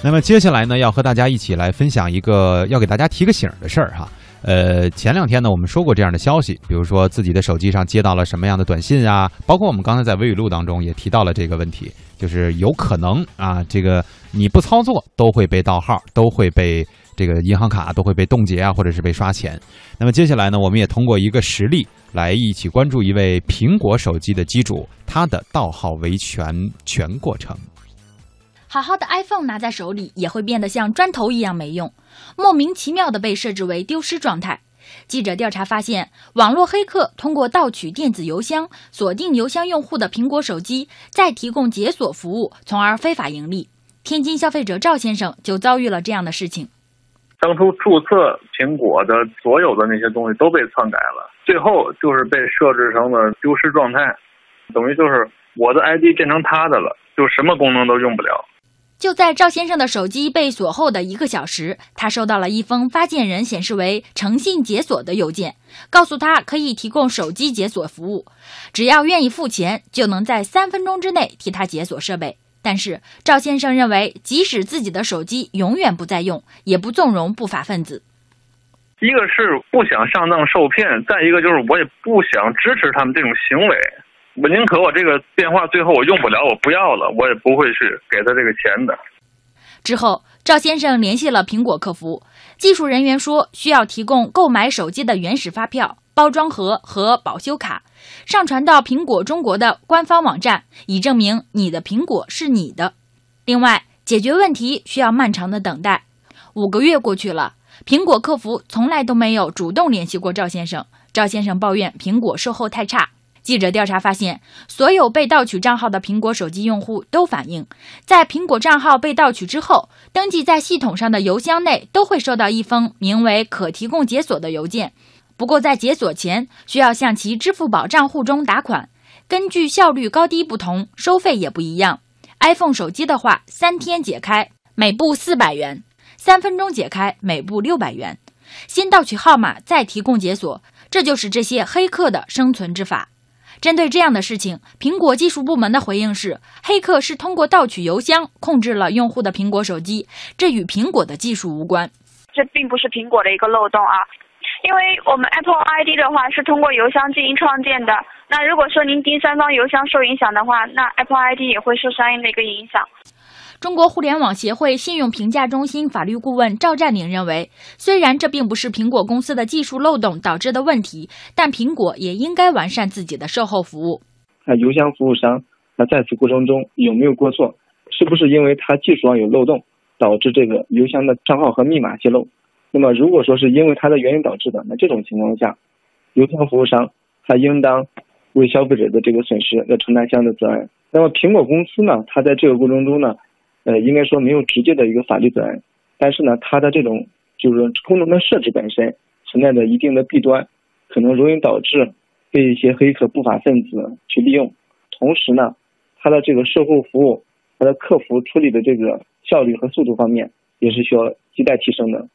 那么接下来呢，要和大家一起来分享一个要给大家提个醒的事儿哈。呃，前两天呢，我们说过这样的消息，比如说自己的手机上接到了什么样的短信啊，包括我们刚才在微语录当中也提到了这个问题，就是有可能啊，这个你不操作都会被盗号，都会被这个银行卡都会被冻结啊，或者是被刷钱。那么接下来呢，我们也通过一个实例来一起关注一位苹果手机的机主，他的盗号维权全过程。好好的 iPhone 拿在手里也会变得像砖头一样没用，莫名其妙的被设置为丢失状态。记者调查发现，网络黑客通过盗取电子邮箱、锁定邮箱用户的苹果手机，再提供解锁服务，从而非法盈利。天津消费者赵先生就遭遇了这样的事情。当初注册苹果的所有的那些东西都被篡改了，最后就是被设置成了丢失状态，等于就是我的 ID 变成他的了，就什么功能都用不了。就在赵先生的手机被锁后的一个小时，他收到了一封发件人显示为诚信解锁的邮件，告诉他可以提供手机解锁服务，只要愿意付钱，就能在三分钟之内替他解锁设备。但是赵先生认为，即使自己的手机永远不再用，也不纵容不法分子。一个是不想上当受骗，再一个就是我也不想支持他们这种行为。我宁可我这个电话最后我用不了，我不要了，我也不会去给他这个钱的。之后，赵先生联系了苹果客服，技术人员说需要提供购买手机的原始发票、包装盒和保修卡，上传到苹果中国的官方网站，以证明你的苹果是你的。另外，解决问题需要漫长的等待，五个月过去了，苹果客服从来都没有主动联系过赵先生。赵先生抱怨苹果售后太差。记者调查发现，所有被盗取账号的苹果手机用户都反映，在苹果账号被盗取之后，登记在系统上的邮箱内都会收到一封名为“可提供解锁”的邮件。不过，在解锁前需要向其支付宝账户中打款，根据效率高低不同，收费也不一样。iPhone 手机的话，三天解开，每部四百元；三分钟解开，每部六百元。先盗取号码，再提供解锁，这就是这些黑客的生存之法。针对这样的事情，苹果技术部门的回应是：黑客是通过盗取邮箱控制了用户的苹果手机，这与苹果的技术无关。这并不是苹果的一个漏洞啊，因为我们 Apple ID 的话是通过邮箱进行创建的。那如果说您第三方邮箱受影响的话，那 Apple ID 也会受相应的一个影响。中国互联网协会信用评价中心法律顾问赵占领认为，虽然这并不是苹果公司的技术漏洞导致的问题，但苹果也应该完善自己的售后服务。那邮箱服务商，那在此过程中有没有过错？是不是因为他技术上有漏洞，导致这个邮箱的账号和密码泄露？那么如果说是因为它的原因导致的，那这种情况下，邮箱服务商他应当为消费者的这个损失要承担相应的责任。那么苹果公司呢，它在这个过程中呢？呃，应该说没有直接的一个法律责任，但是呢，它的这种就是功能的设置本身存在着一定的弊端，可能容易导致被一些黑客不法分子去利用。同时呢，它的这个售后服务、它的客服处理的这个效率和速度方面也是需要亟待提升的。